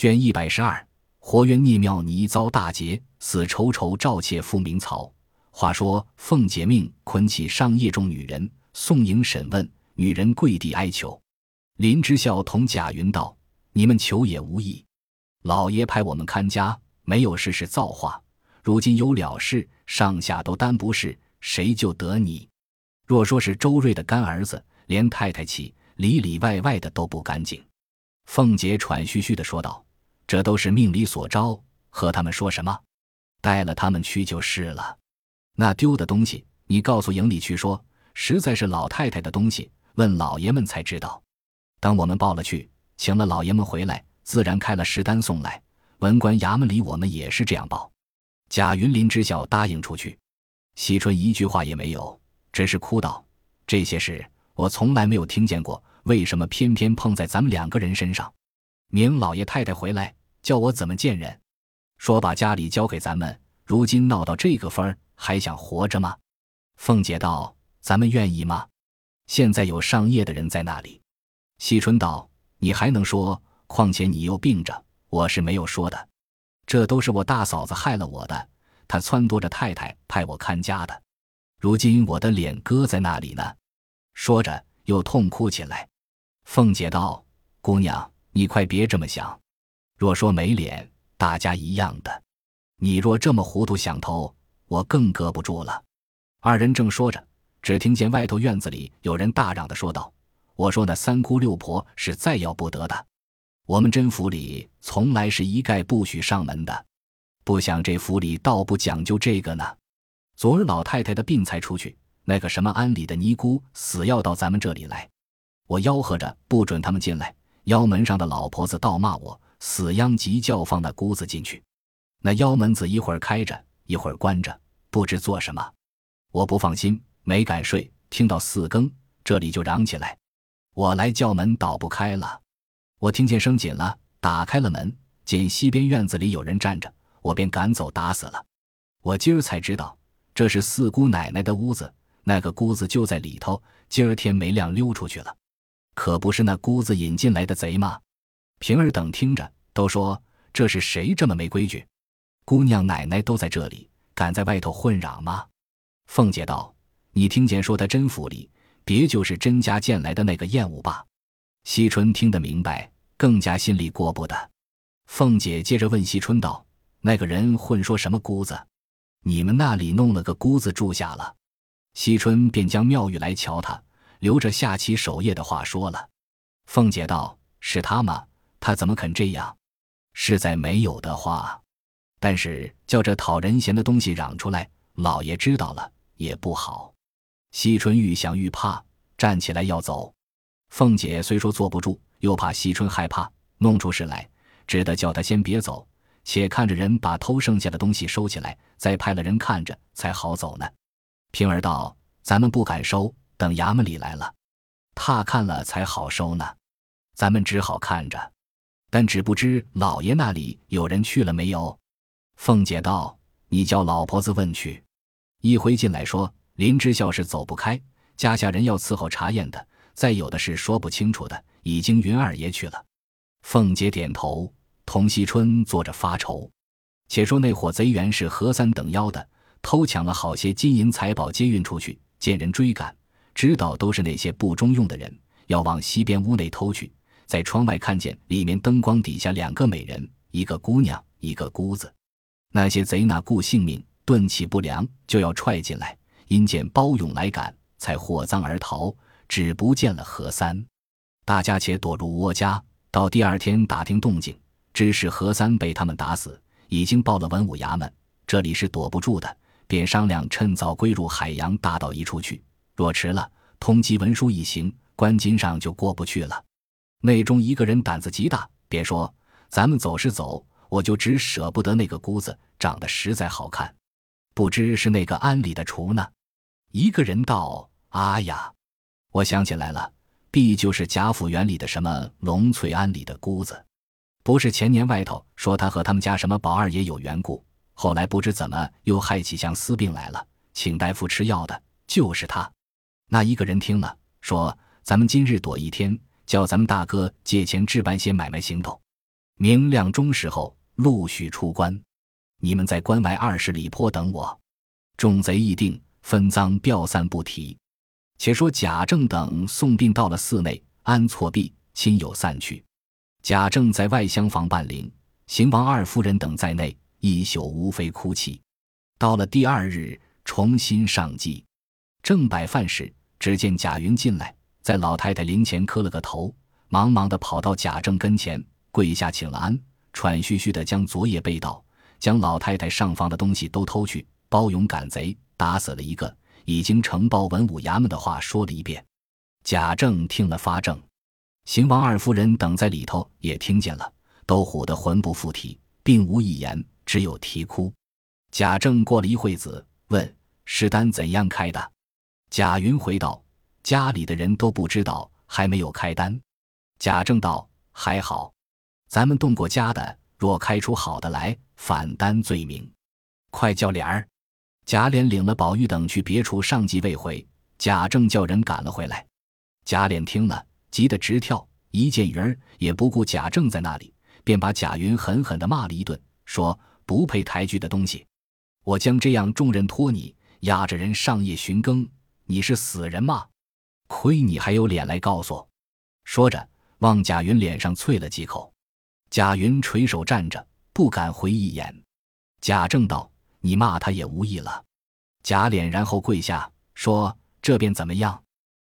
卷一百十二，活渊聂庙泥遭大劫，死仇仇赵妾复明曹。话说凤姐命捆起上夜众女人送迎审问，女人跪地哀求。林之孝同贾云道：“你们求也无益，老爷派我们看家，没有事是造化。如今有了事，上下都担不是，谁救得你？若说是周瑞的干儿子，连太太气里里外外的都不干净。”凤姐喘吁吁的说道：“这都是命里所招，和他们说什么？带了他们去就是了。那丢的东西，你告诉营里去说，实在是老太太的东西，问老爷们才知道。等我们报了去，请了老爷们回来，自然开了实单送来。文官衙门里，我们也是这样报。”贾云林知晓，答应出去。惜春一句话也没有，只是哭道：“这些事我从来没有听见过。”为什么偏偏碰在咱们两个人身上？明老爷太太回来，叫我怎么见人？说把家里交给咱们，如今闹到这个份儿，还想活着吗？凤姐道：“咱们愿意吗？现在有上夜的人在那里。”惜春道：“你还能说？况且你又病着，我是没有说的。这都是我大嫂子害了我的，她撺掇着太太派我看家的。如今我的脸搁在那里呢？”说着又痛哭起来。凤姐道：“姑娘，你快别这么想。若说没脸，大家一样的。你若这么糊涂想偷，我更搁不住了。”二人正说着，只听见外头院子里有人大嚷的说道：“我说那三姑六婆是再要不得的。我们甄府里从来是一概不许上门的，不想这府里倒不讲究这个呢。昨儿老太太的病才出去，那个什么庵里的尼姑死要到咱们这里来。”我吆喝着不准他们进来，腰门上的老婆子倒骂我死殃急叫放那姑子进去。那腰门子一会儿开着，一会儿关着，不知做什么。我不放心，没敢睡。听到四更，这里就嚷起来。我来叫门，倒不开了。我听见声紧了，打开了门，见西边院子里有人站着，我便赶走，打死了。我今儿才知道，这是四姑奶奶的屋子，那个姑子就在里头。今儿天没亮，溜出去了。可不是那姑子引进来的贼吗？平儿等听着，都说这是谁这么没规矩？姑娘奶奶都在这里，敢在外头混嚷吗？凤姐道：“你听见说他真府里，别就是甄家见来的那个厌恶吧？”惜春听得明白，更加心里过不得。凤姐接着问惜春道：“那个人混说什么姑子？你们那里弄了个姑子住下了？”惜春便将妙玉来瞧他。留着下棋守夜的话说了，凤姐道：“是他吗？他怎么肯这样？实在没有的话，但是叫这讨人嫌的东西嚷出来，老爷知道了也不好。”惜春愈想愈怕，站起来要走。凤姐虽说坐不住，又怕惜春害怕，弄出事来，只得叫他先别走，且看着人把偷剩下的东西收起来，再派了人看着，才好走呢。平儿道：“咱们不敢收。”等衙门里来了，他看了才好收呢。咱们只好看着，但只不知老爷那里有人去了没有。凤姐道：“你叫老婆子问去。”一回进来说：“林之孝是走不开，家下人要伺候查验的，再有的是说不清楚的，已经云二爷去了。”凤姐点头，童惜春坐着发愁。且说那伙贼原是何三等妖的，偷抢了好些金银财宝，皆运出去，见人追赶。知道都是那些不中用的人，要往西边屋内偷去，在窗外看见里面灯光底下两个美人，一个姑娘，一个姑子。那些贼哪顾性命，顿起不良，就要踹进来。因见包勇来赶，才获赃而逃，只不见了何三。大家且躲入窝家，到第二天打听动静，知是何三被他们打死，已经报了文武衙门。这里是躲不住的，便商量趁早归入海洋大道一处去。若迟了，通缉文书一行，关金上就过不去了。内中一个人胆子极大，便说：“咱们走是走，我就只舍不得那个姑子长得实在好看，不知是那个庵里的厨呢。”一个人道：“啊呀，我想起来了，必就是贾府园里的什么龙翠庵里的姑子，不是前年外头说他和他们家什么宝二爷有缘故，后来不知怎么又害起相思病来了，请大夫吃药的，就是他。”那一个人听了，说：“咱们今日躲一天，叫咱们大哥借钱置办些买卖行头。明亮中时候，陆续出关。你们在关外二十里坡等我。众贼议定，分赃调散不提。且说贾政等送殡到了寺内，安错毕，亲友散去。贾政在外厢房办灵，邢王二夫人等在内，一宿无非哭泣。到了第二日，重新上祭，正摆饭时，只见贾云进来，在老太太灵前磕了个头，忙忙的跑到贾政跟前，跪下请了安，喘吁吁的将昨夜被盗、将老太太上房的东西都偷去，包勇赶贼，打死了一个，已经呈报文武衙门的话说了一遍。贾政听了发怔，邢王二夫人等在里头也听见了，都唬得魂不附体，并无一言，只有啼哭。贾政过了一会子，问：“尸单怎样开的？”贾云回道：“家里的人都不知道，还没有开单。”贾政道：“还好，咱们动过家的，若开出好的来，反担罪名。快叫脸儿。”贾琏领了宝玉等去别处上祭未回，贾政叫人赶了回来。贾琏听了，急得直跳，一见云儿也不顾贾政在那里，便把贾云狠狠地骂了一顿，说：“不配抬举的东西！”我将这样重任托你，押着人上夜巡更，你是死人吗？亏你还有脸来告诉我！说着，往贾云脸上啐了几口。贾云垂手站着，不敢回一眼。贾政道：“你骂他也无益了。”贾琏然后跪下说：“这便怎么样？”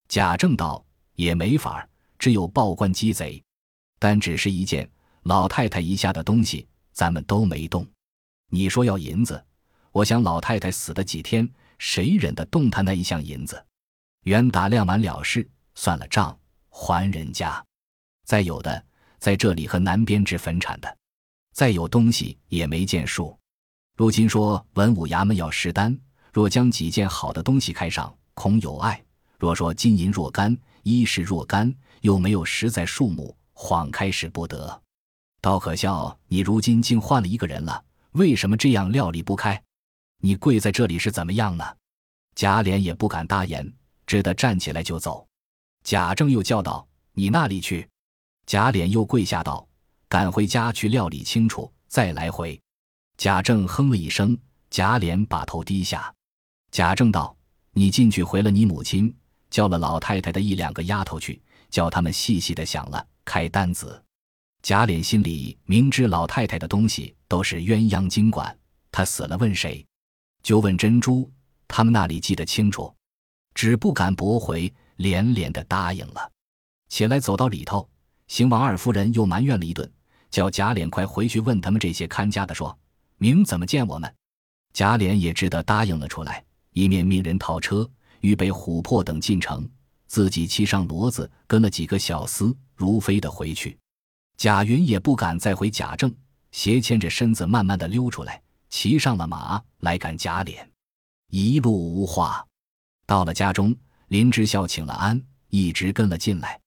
贾政道：“也没法只有报官鸡贼。但只是一件老太太遗下的东西，咱们都没动。你说要银子。”我想老太太死的几天，谁忍得动她那一项银子？原打量完了事，算了账，还人家。再有的，在这里和南边置坟产的，再有东西也没见数。如今说文武衙门要实单，若将几件好的东西开上，恐有碍；若说金银若干，衣饰若干，又没有实在数目，晃开使不得。倒可笑，你如今竟换了一个人了，为什么这样料理不开？你跪在这里是怎么样呢？贾琏也不敢答言，只得站起来就走。贾政又叫道：“你那里去？”贾琏又跪下道：“赶回家去料理清楚，再来回。”贾政哼了一声，贾琏把头低下。贾政道：“你进去回了你母亲，叫了老太太的一两个丫头去，叫他们细细的想了开单子。”贾琏心里明知老太太的东西都是鸳鸯金管，他死了问谁？就问珍珠，他们那里记得清楚，只不敢驳回，连连的答应了。起来走到里头，邢王二夫人又埋怨了一顿，叫贾琏快回去问他们这些看家的，说明怎么见我们。贾琏也只得答应了出来，一面命人套车，预备琥珀等进城，自己骑上骡子，跟了几个小厮，如飞的回去。贾云也不敢再回贾政，斜牵着身子慢慢的溜出来。骑上了马来赶贾琏，一路无话。到了家中，林之孝请了安，一直跟了进来。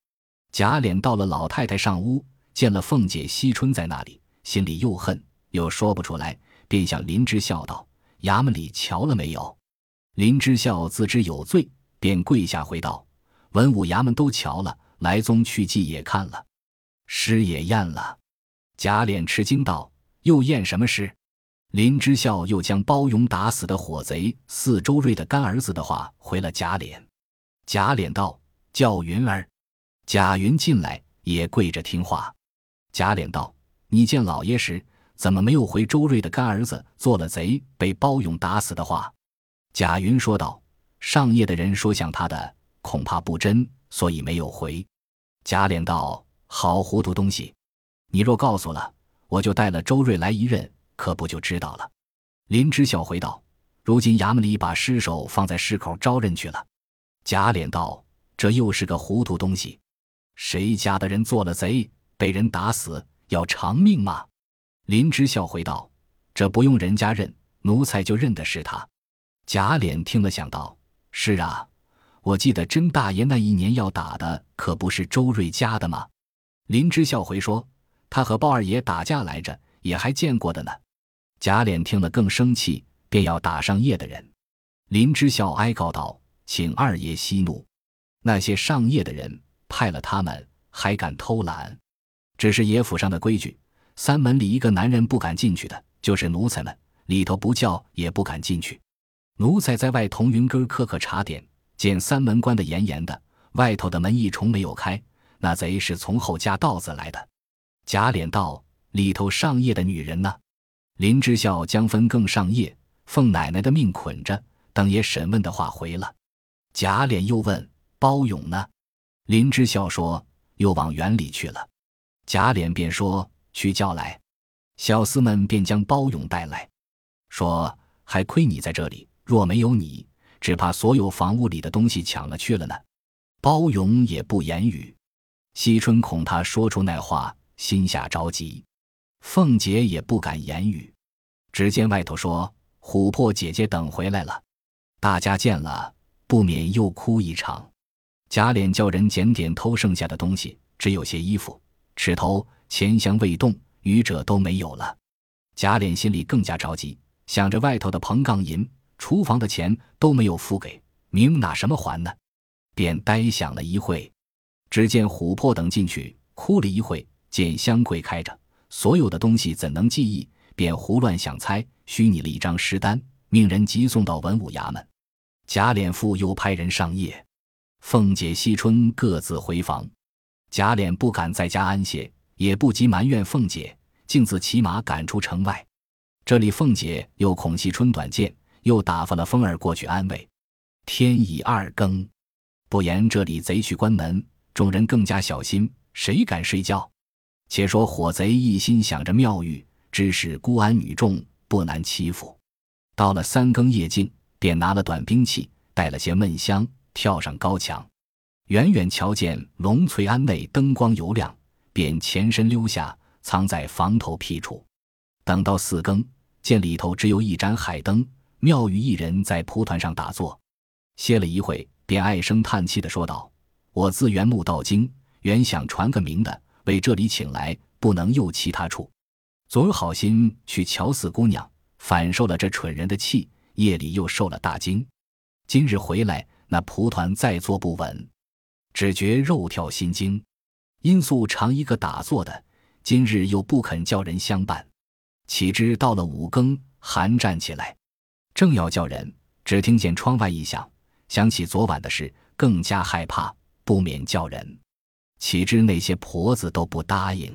贾琏到了老太太上屋，见了凤姐、惜春在那里，心里又恨又说不出来，便向林之孝道：“衙门里瞧了没有？”林之孝自知有罪，便跪下回道：“文武衙门都瞧了，来宗去祭也看了，诗也验了。”贾琏吃惊道：“又验什么诗？”林之孝又将包勇打死的火贼四周瑞的干儿子的话回了贾琏。贾琏道：“叫云儿。”贾云进来也跪着听话。贾琏道：“你见老爷时，怎么没有回周瑞的干儿子做了贼被包勇打死的话？”贾云说道：“上夜的人说像他的，恐怕不真，所以没有回。”贾琏道：“好糊涂东西！你若告诉了，我就带了周瑞来一认。”可不就知道了。林之孝回道：“如今衙门里把尸首放在市口招认去了。”贾琏道：“这又是个糊涂东西。谁家的人做了贼，被人打死，要偿命吗？”林之孝回道：“这不用人家认，奴才就认的是他。”贾琏听了，想到：“是啊，我记得甄大爷那一年要打的，可不是周瑞家的吗？”林之孝回说：“他和鲍二爷打架来着，也还见过的呢。”贾琏听了更生气，便要打上夜的人。林之孝哀告道：“请二爷息怒，那些上夜的人派了他们，还敢偷懒？只是爷府上的规矩，三门里一个男人不敢进去的，就是奴才们，里头不叫也不敢进去。奴才在外同云根刻刻查点，见三门关得严严的，外头的门一重没有开，那贼是从后加道子来的。贾琏道：“里头上夜的女人呢？”林之孝将分更上夜，奉奶奶的命捆着，等爷审问的话回了。贾琏又问包勇呢？林之孝说：“又往园里去了。”贾琏便说。去叫来，小厮们便将包勇带来，说：“还亏你在这里，若没有你，只怕所有房屋里的东西抢了去了呢。”包勇也不言语。惜春恐他说出那话，心下着急。凤姐也不敢言语。只见外头说：“琥珀姐姐等回来了。”大家见了，不免又哭一场。贾琏叫人检点偷剩下的东西，只有些衣服、尺头。钱箱未动，余者都没有了。贾琏心里更加着急，想着外头的棚杠银、厨房的钱都没有付给，明拿什么还呢？便呆想了一会。只见琥珀等进去，哭了一会，见箱柜开着，所有的东西怎能记忆？便胡乱想猜，虚拟了一张实单，命人急送到文武衙门。贾琏父又派人上夜，凤姐、惜春各自回房。贾琏不敢在家安歇。也不急埋怨凤姐，径自骑马赶出城外。这里凤姐又恐惜春短见，又打发了风儿过去安慰。天已二更，不言这里贼去关门，众人更加小心，谁敢睡觉？且说火贼一心想着妙玉，只是孤安女众，不难欺负。到了三更夜静，便拿了短兵器，带了些闷香，跳上高墙，远远瞧见龙翠庵内灯光油亮。便前身溜下，藏在房头僻处。等到四更，见里头只有一盏海灯，妙玉一人在蒲团上打坐。歇了一会，便唉声叹气的说道：“我自元木到京，原想传个名的，被这里请来，不能诱其他处。昨儿好心去瞧四姑娘，反受了这蠢人的气，夜里又受了大惊。今日回来，那蒲团再坐不稳，只觉肉跳心惊。”因素常一个打坐的，今日又不肯叫人相伴，岂知到了五更，寒战起来，正要叫人，只听见窗外一响，想起昨晚的事，更加害怕，不免叫人。岂知那些婆子都不答应，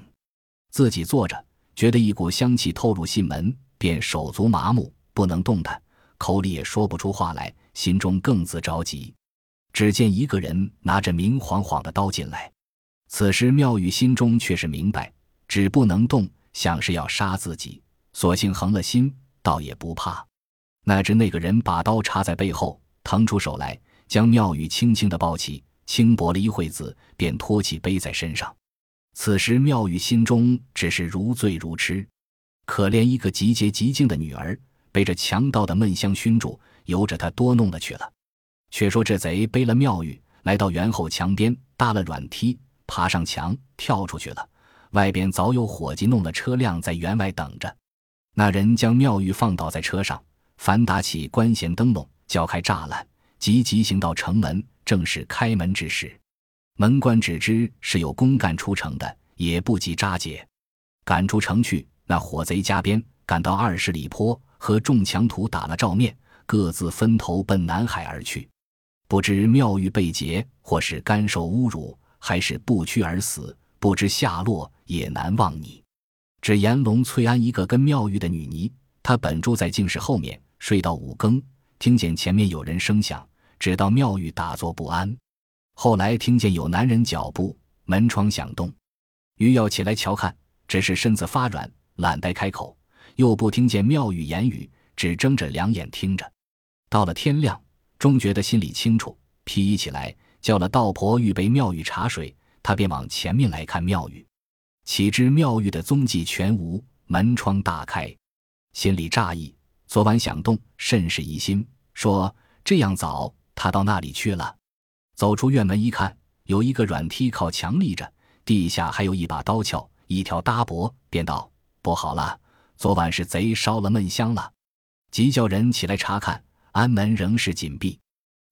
自己坐着，觉得一股香气透入心门，便手足麻木，不能动弹，口里也说不出话来，心中更自着急。只见一个人拿着明晃晃的刀进来。此时妙玉心中却是明白，只不能动，想是要杀自己，索性横了心，倒也不怕。哪知那个人把刀插在背后，腾出手来，将妙玉轻轻的抱起，轻薄了一会子，便托起背在身上。此时妙玉心中只是如醉如痴，可怜一个极洁极静的女儿，被这强盗的闷香熏住，由着他多弄了去了。却说这贼背了妙玉，来到园后墙边，搭了软梯。爬上墙，跳出去了。外边早有伙计弄了车辆在园外等着。那人将妙玉放倒在车上，反打起关衔灯笼，叫开栅栏，急急行到城门，正是开门之时。门官只知是有公干出城的，也不及扎解，赶出城去。那火贼加鞭赶到二十里坡，和众强徒打了照面，各自分头奔南海而去。不知妙玉被劫，或是甘受侮辱。还是不屈而死，不知下落也难忘你。只言龙翠庵一个跟妙玉的女尼，她本住在净室后面，睡到五更，听见前面有人声响，直到妙玉打坐不安。后来听见有男人脚步，门窗响动，欲要起来瞧看，只是身子发软，懒得开口，又不听见妙玉言语，只睁着两眼听着。到了天亮，终觉得心里清楚，披衣起来。叫了道婆预备妙玉茶水，他便往前面来看妙玉，岂知妙玉的踪迹全无，门窗大开，心里诧异，昨晚响动，甚是疑心，说这样早，他到那里去了？走出院门一看，有一个软梯靠墙立着，地下还有一把刀鞘，一条搭脖，便道：不好了，昨晚是贼烧了闷香了。急叫人起来查看，安门仍是紧闭，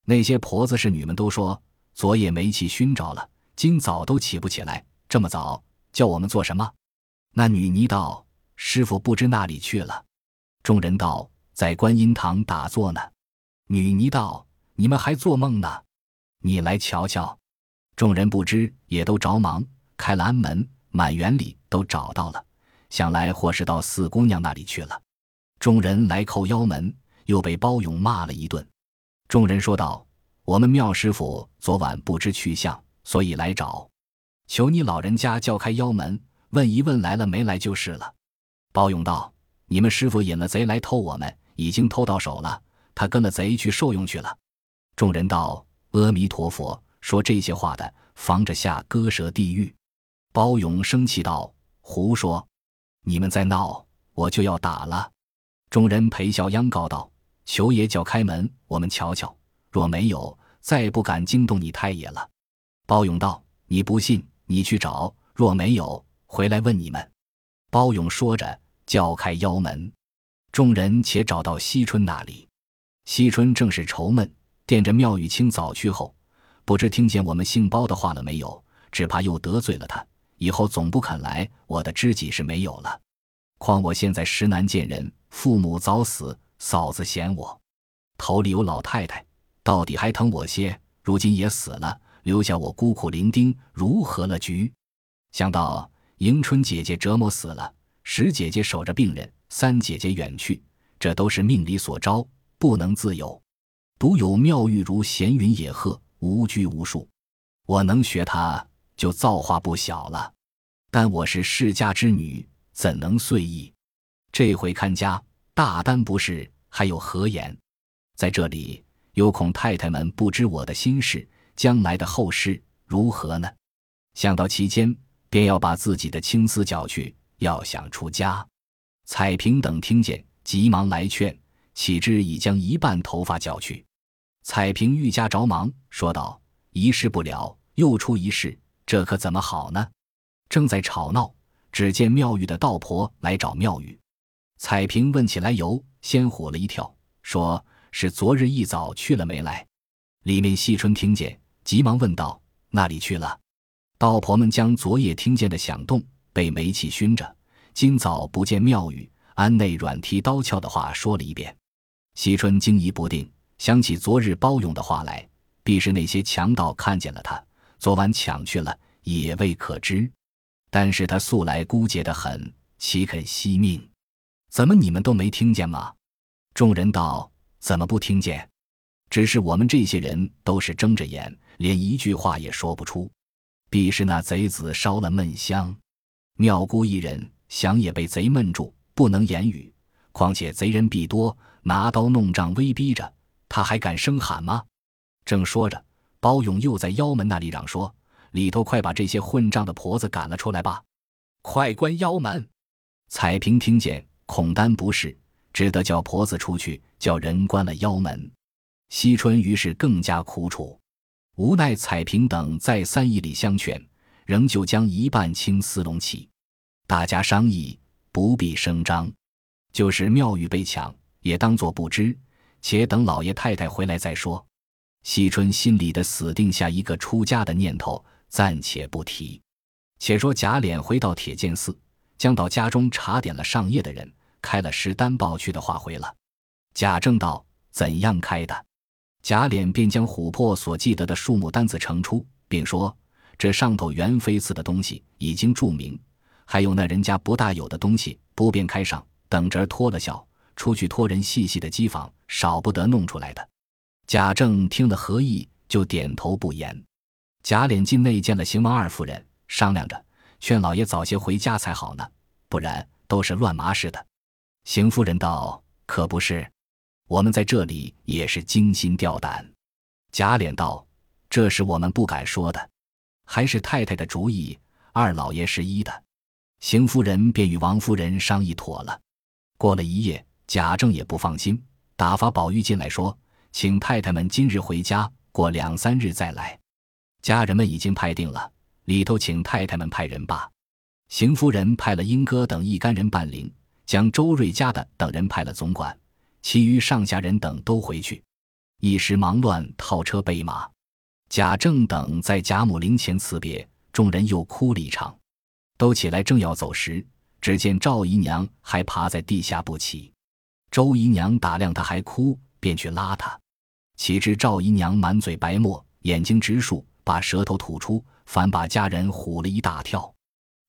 那些婆子侍女们都说。昨夜煤气熏着了，今早都起不起来。这么早叫我们做什么？那女尼道：“师傅不知那里去了。”众人道：“在观音堂打坐呢。”女尼道：“你们还做梦呢？你来瞧瞧。”众人不知，也都着忙开了安门，满园里都找到了，想来或是到四姑娘那里去了。众人来叩腰门，又被包勇骂了一顿。众人说道：“我们妙师傅昨晚不知去向，所以来找，求你老人家叫开腰门，问一问来了没来就是了。”包勇道：“你们师傅引了贼来偷我们，已经偷到手了。他跟了贼去受用去了。”众人道：“阿弥陀佛。”说这些话的，防着下割舌地狱。包勇生气道：“胡说！你们再闹，我就要打了。”众人陪笑央告道：“求爷叫开门，我们瞧瞧。若没有，再不敢惊动你太爷了。”包勇道：“你不信，你去找；若没有，回来问你们。”包勇说着，叫开腰门。众人且找到惜春那里。惜春正是愁闷，见着妙玉清早去后。不知听见我们姓包的话了没有？只怕又得罪了他，以后总不肯来。我的知己是没有了，况我现在实难见人，父母早死，嫂子嫌我，头里有老太太，到底还疼我些。如今也死了，留下我孤苦伶仃，如何了局？想到迎春姐姐折磨死了，十姐姐守着病人，三姐姐远去，这都是命里所招，不能自由。独有妙玉如闲云野鹤。无拘无束，我能学他，就造化不小了。但我是世家之女，怎能遂意？这回看家，大单不是，还有何言？在这里，有恐太太们不知我的心事，将来的后事如何呢？想到其间，便要把自己的青丝绞去，要想出家。彩萍等听见，急忙来劝，岂知已将一半头发绞去。彩萍愈加着忙，说道：“一事不了，又出一事，这可怎么好呢？”正在吵闹，只见妙玉的道婆来找妙玉。彩萍问起来由，先唬了一跳，说是昨日一早去了没来。里面惜春听见，急忙问道：“那里去了？”道婆们将昨夜听见的响动，被煤气熏着，今早不见妙玉，安内软踢刀鞘的话说了一遍。惜春惊疑不定。想起昨日包勇的话来，必是那些强盗看见了他，昨晚抢去了，也未可知。但是他素来孤洁的很，岂肯惜命？怎么你们都没听见吗？众人道：“怎么不听见？只是我们这些人都是睁着眼，连一句话也说不出。必是那贼子烧了闷香，妙姑一人想也被贼闷住，不能言语。况且贼人必多，拿刀弄杖威逼着。”他还敢声喊吗？正说着，包勇又在腰门那里嚷说：“里头快把这些混账的婆子赶了出来吧！快关腰门！”彩萍听见，恐丹不是，只得叫婆子出去，叫人关了腰门。惜春于是更加苦楚，无奈彩萍等再三以礼相劝，仍旧将一半青丝拢起。大家商议，不必声张，就是庙宇被抢，也当作不知。且等老爷太太回来再说。惜春心里的死定下一个出家的念头，暂且不提。且说贾琏回到铁剑寺，将到家中查点了上夜的人，开了十单报去的话回了。贾政道：“怎样开的？”贾琏便将琥珀所记得的数目单子呈出，并说：“这上头元妃赐的东西已经注明，还有那人家不大有的东西，不便开上，等着脱了笑。”出去托人细细的机房，少不得弄出来的。贾政听了何意，就点头不言。贾琏进内见了邢王二夫人，商量着劝老爷早些回家才好呢，不然都是乱麻似的。邢夫人道：“可不是，我们在这里也是惊心吊胆。”贾琏道：“这是我们不敢说的，还是太太的主意，二老爷是一的。”邢夫人便与王夫人商议妥了。过了一夜。贾政也不放心，打发宝玉进来说：“请太太们今日回家，过两三日再来。家人们已经派定了，里头请太太们派人罢。”邢夫人派了英哥等一干人伴灵，将周瑞家的等人派了总管，其余上下人等都回去。一时忙乱，套车备马。贾政等在贾母灵前辞别，众人又哭了一场。都起来正要走时，只见赵姨娘还爬在地下不起。周姨娘打量她还哭，便去拉她。岂知赵姨娘满嘴白沫，眼睛直竖，把舌头吐出，反把家人唬了一大跳。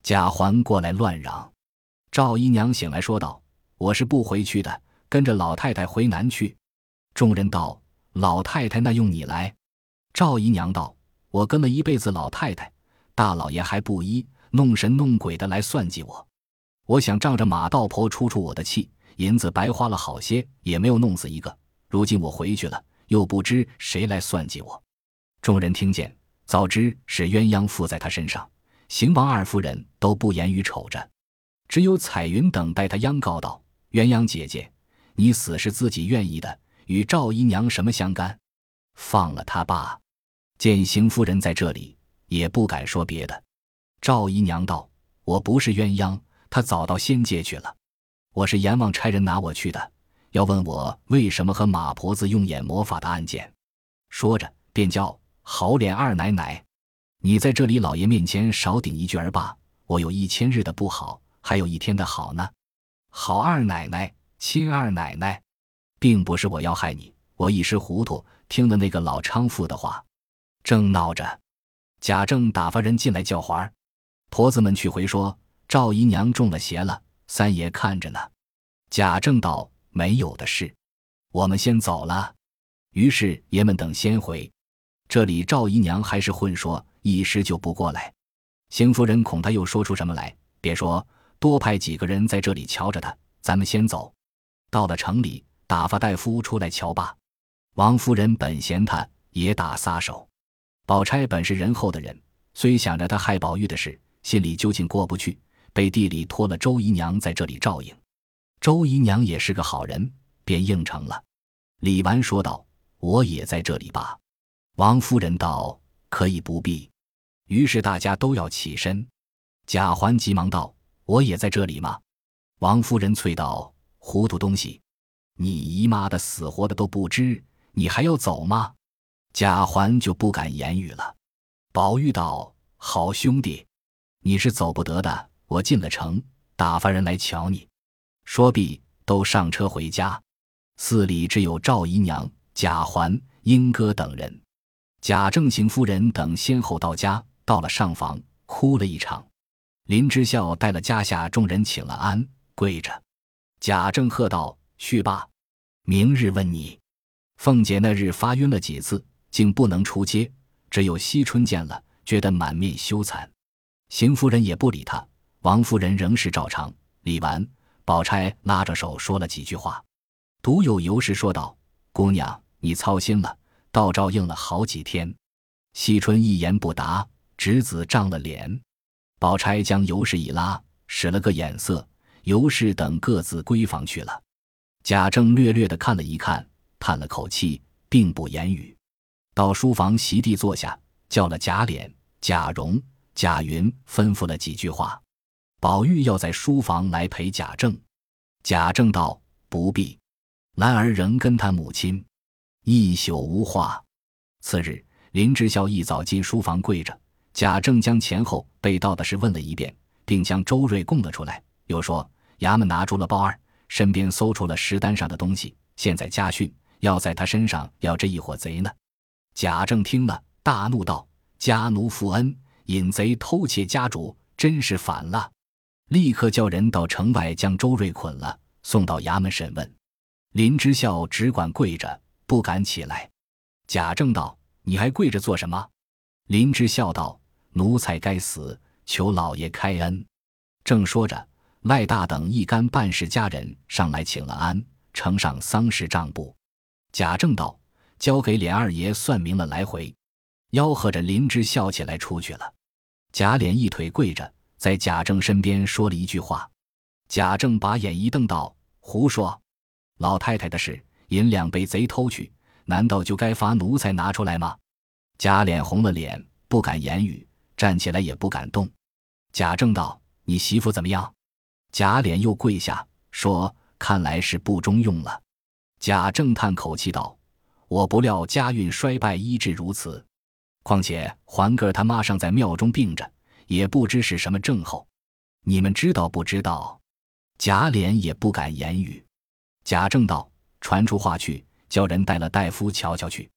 贾环过来乱嚷。赵姨娘醒来说道：“我是不回去的，跟着老太太回南去。”众人道：“老太太那用你来？”赵姨娘道：“我跟了一辈子老太太，大老爷还不依，弄神弄鬼的来算计我。我想仗着马道婆出出我的气。”银子白花了好些，也没有弄死一个。如今我回去了，又不知谁来算计我。众人听见，早知是鸳鸯附在他身上，邢王二夫人都不言语，瞅着。只有彩云等待他央告道：“鸳鸯姐姐，你死是自己愿意的，与赵姨娘什么相干？放了他吧。”见邢夫人在这里，也不敢说别的。赵姨娘道：“我不是鸳鸯，她早到仙界去了。”我是阎王差人拿我去的，要问我为什么和马婆子用眼魔法的案件。说着，便叫好脸二奶奶，你在这里老爷面前少顶一句儿吧。我有一千日的不好，还有一天的好呢。好二奶奶，亲二奶奶，并不是我要害你，我一时糊涂，听了那个老娼妇的话，正闹着。贾政打发人进来叫环儿，婆子们去回说赵姨娘中了邪了。三爷看着呢，贾政道：“没有的事，我们先走了。”于是爷们等先回。这里赵姨娘还是混说，一时就不过来。邢夫人恐他又说出什么来，别说，多派几个人在这里瞧着他。咱们先走，到了城里，打发大夫出来瞧罢。王夫人本嫌他，也打撒手。宝钗本是仁厚的人，虽想着他害宝玉的事，心里究竟过不去。背地里托了周姨娘在这里照应，周姨娘也是个好人，便应承了。李纨说道：“我也在这里吧。”王夫人道：“可以不必。”于是大家都要起身。贾环急忙道：“我也在这里吗？”王夫人啐道：“糊涂东西，你姨妈的死活的都不知，你还要走吗？”贾环就不敢言语了。宝玉道：“好兄弟，你是走不得的。”我进了城，打发人来瞧你。说毕，都上车回家。寺里只有赵姨娘、贾环、英哥等人。贾政、邢夫人等先后到家，到了上房，哭了一场。林之孝带了家下众人请了安，跪着。贾政喝道：“去罢，明日问你。”凤姐那日发晕了几次，竟不能出街。只有惜春见了，觉得满面羞惭。邢夫人也不理他。王夫人仍是照常，理完，宝钗拉着手说了几句话，独有尤氏说道：“姑娘，你操心了，倒照应了好几天。”惜春一言不答，侄子涨了脸。宝钗将尤氏一拉，使了个眼色，尤氏等各自闺房去了。贾政略略的看了一看，叹了口气，并不言语，到书房席地坐下，叫了贾琏、贾蓉、贾云，吩咐了几句话。宝玉要在书房来陪贾政，贾政道：“不必。”兰儿仍跟他母亲一宿无话。次日，林之孝一早进书房跪着，贾政将前后被盗的事问了一遍，并将周瑞供了出来，又说衙门拿住了鲍二，身边搜出了石单上的东西，现在家训要在他身上要这一伙贼呢。贾政听了，大怒道：“家奴负恩，引贼偷窃家主，真是反了！”立刻叫人到城外将周瑞捆了，送到衙门审问。林之孝只管跪着，不敢起来。贾政道：“你还跪着做什么？”林之孝道：“奴才该死，求老爷开恩。”正说着，赖大等一干办事家人上来请了安，呈上丧事账簿。贾政道：“交给琏二爷算明了来回。”吆喝着林之孝起来出去了。贾琏一腿跪着。在贾政身边说了一句话，贾政把眼一瞪道：“胡说！老太太的事，银两被贼偷去，难道就该罚奴才拿出来吗？”贾琏红了脸，不敢言语，站起来也不敢动。贾政道：“你媳妇怎么样？”贾琏又跪下说：“看来是不中用了。”贾政叹口气道：“我不料家运衰败，医治如此。况且环哥他妈尚在庙中病着。”也不知是什么症候，你们知道不知道？”贾琏也不敢言语。贾政道：“传出话去，叫人带了大夫瞧瞧去。”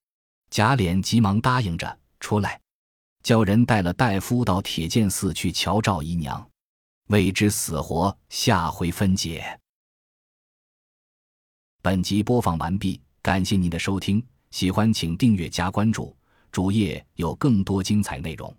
贾琏急忙答应着出来，叫人带了大夫到铁剑寺去瞧赵姨娘，未知死活，下回分解。本集播放完毕，感谢您的收听，喜欢请订阅加关注，主页有更多精彩内容。